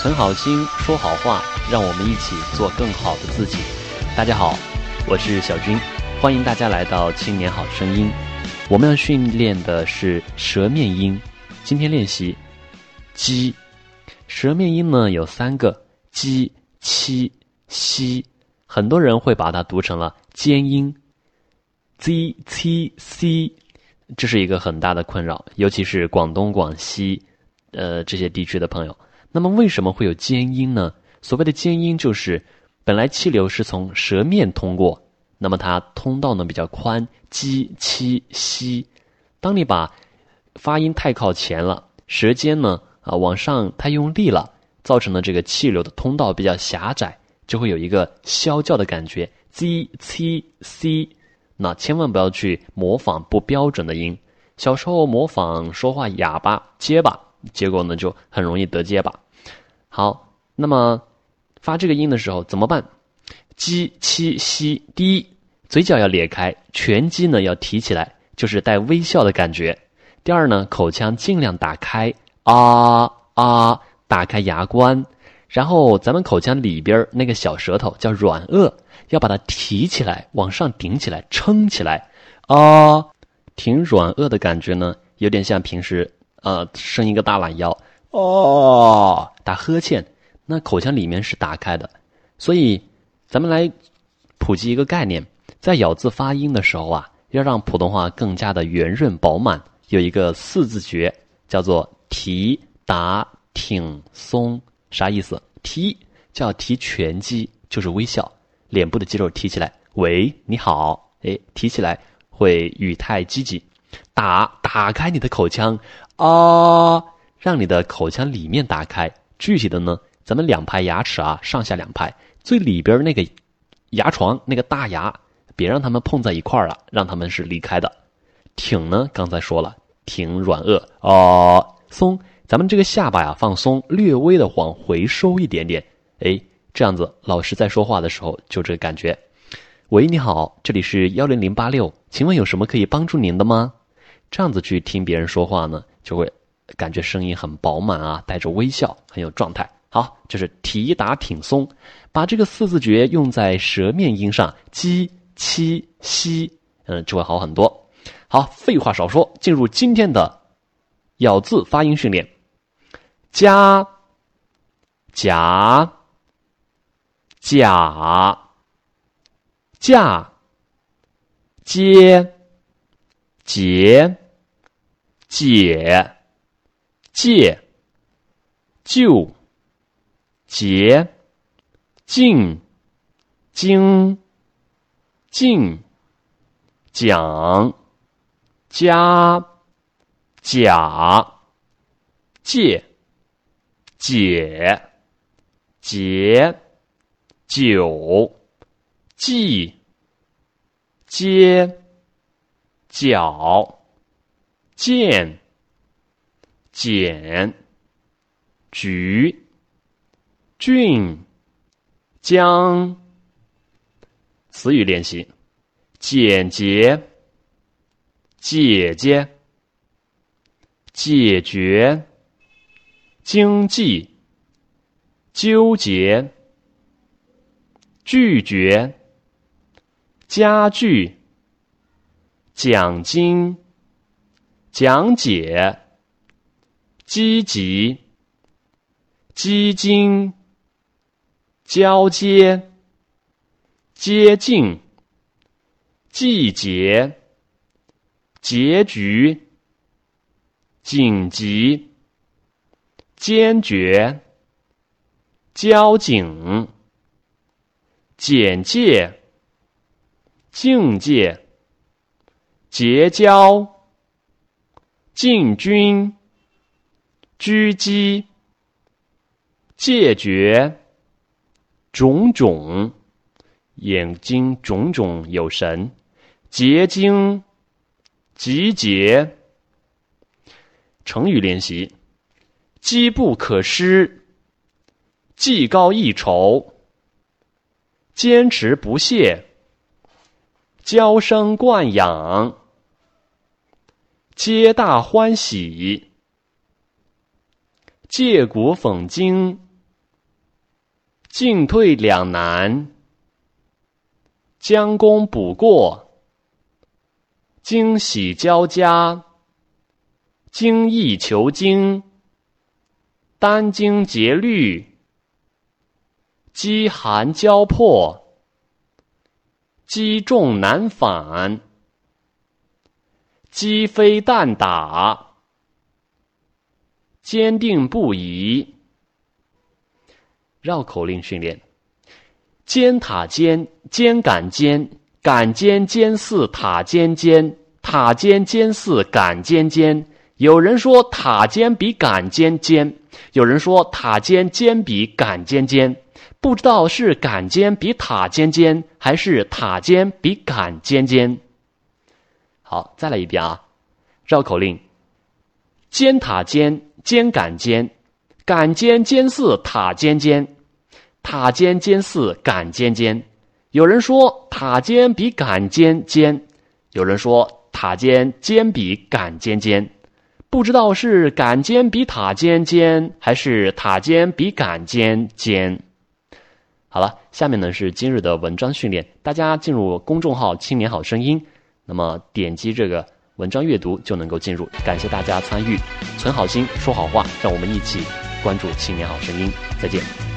存好心，说好话，让我们一起做更好的自己。大家好，我是小军，欢迎大家来到青年好声音。我们要训练的是舌面音，今天练习“鸡”。舌面音呢有三个：鸡、七、西。很多人会把它读成了尖音，z、c、c。这是一个很大的困扰，尤其是广东、广西，呃这些地区的朋友。那么为什么会有尖音呢？所谓的尖音就是，本来气流是从舌面通过，那么它通道呢比较宽，鸡、七、西。当你把发音太靠前了，舌尖呢啊往上太用力了，造成了这个气流的通道比较狭窄，就会有一个啸叫的感觉，z、c、c。那千万不要去模仿不标准的音。小时候模仿说话哑巴结巴，结果呢就很容易得结巴。好，那么发这个音的时候怎么办？鸡七西，第一，嘴角要咧开，全肌呢要提起来，就是带微笑的感觉。第二呢，口腔尽量打开，啊啊，打开牙关。然后咱们口腔里边那个小舌头叫软腭，要把它提起来，往上顶起来，撑起来，啊，挺软腭的感觉呢，有点像平时呃伸一个大懒腰，哦，打呵欠，那口腔里面是打开的，所以咱们来普及一个概念，在咬字发音的时候啊，要让普通话更加的圆润饱满，有一个四字诀，叫做提打挺松。啥意思？提叫提颧肌，就是微笑，脸部的肌肉提起来。喂，你好，哎，提起来会语态积极。打打开你的口腔啊，让你的口腔里面打开。具体的呢，咱们两排牙齿啊，上下两排，最里边那个牙床那个大牙，别让它们碰在一块儿了，让它们是离开的。挺呢，刚才说了，挺软腭啊，松。咱们这个下巴呀放松，略微的往回收一点点，哎，这样子老师在说话的时候就这个感觉。喂，你好，这里是幺零零八六，请问有什么可以帮助您的吗？这样子去听别人说话呢，就会感觉声音很饱满啊，带着微笑，很有状态。好，就是提打挺松，把这个四字诀用在舌面音上，鸡、七、西，嗯，就会好很多。好，废话少说，进入今天的咬字发音训练。加，甲，甲，架，接，结，解，借，就，结，进，经，进，讲，加，甲，借。解、解、酒、记、接、脚、见、简、局、俊、将。词语练习：简洁、姐姐、解决。经济、纠结、拒绝、家具、奖金、讲解、积极、基金、交接、接近、季节、结局、紧急。坚决、交警、简介、境界、结交、进军、狙击、戒绝、种种、眼睛种种有神、结晶、集结。成语练习。机不可失，技高一筹，坚持不懈，娇生惯养，皆大欢喜，借古讽今，进退两难，将功补过，惊喜交加，精益求精，殚精竭虑，饥寒交迫，积重难返，鸡飞蛋打，坚定不移。绕口令训练：尖塔尖，尖杆尖，杆尖尖似塔尖尖，塔尖尖似杆尖尖。有人说塔尖比杆尖尖，有人说塔尖尖比杆尖尖，不知道是杆尖比塔尖尖，还是塔尖比杆尖尖。好，再来一遍啊！绕口令：尖塔尖，尖杆尖。杆尖尖似塔尖尖，塔尖尖似杆尖尖。有人说塔尖比杆尖尖，有人说塔尖尖比杆尖尖。不知道是杆尖比塔尖尖，还是塔尖比杆尖尖。好了，下面呢是今日的文章训练，大家进入公众号“青年好声音”，那么点击这个文章阅读就能够进入。感谢大家参与，存好心，说好话，让我们一起。关注《青年好声音》，再见。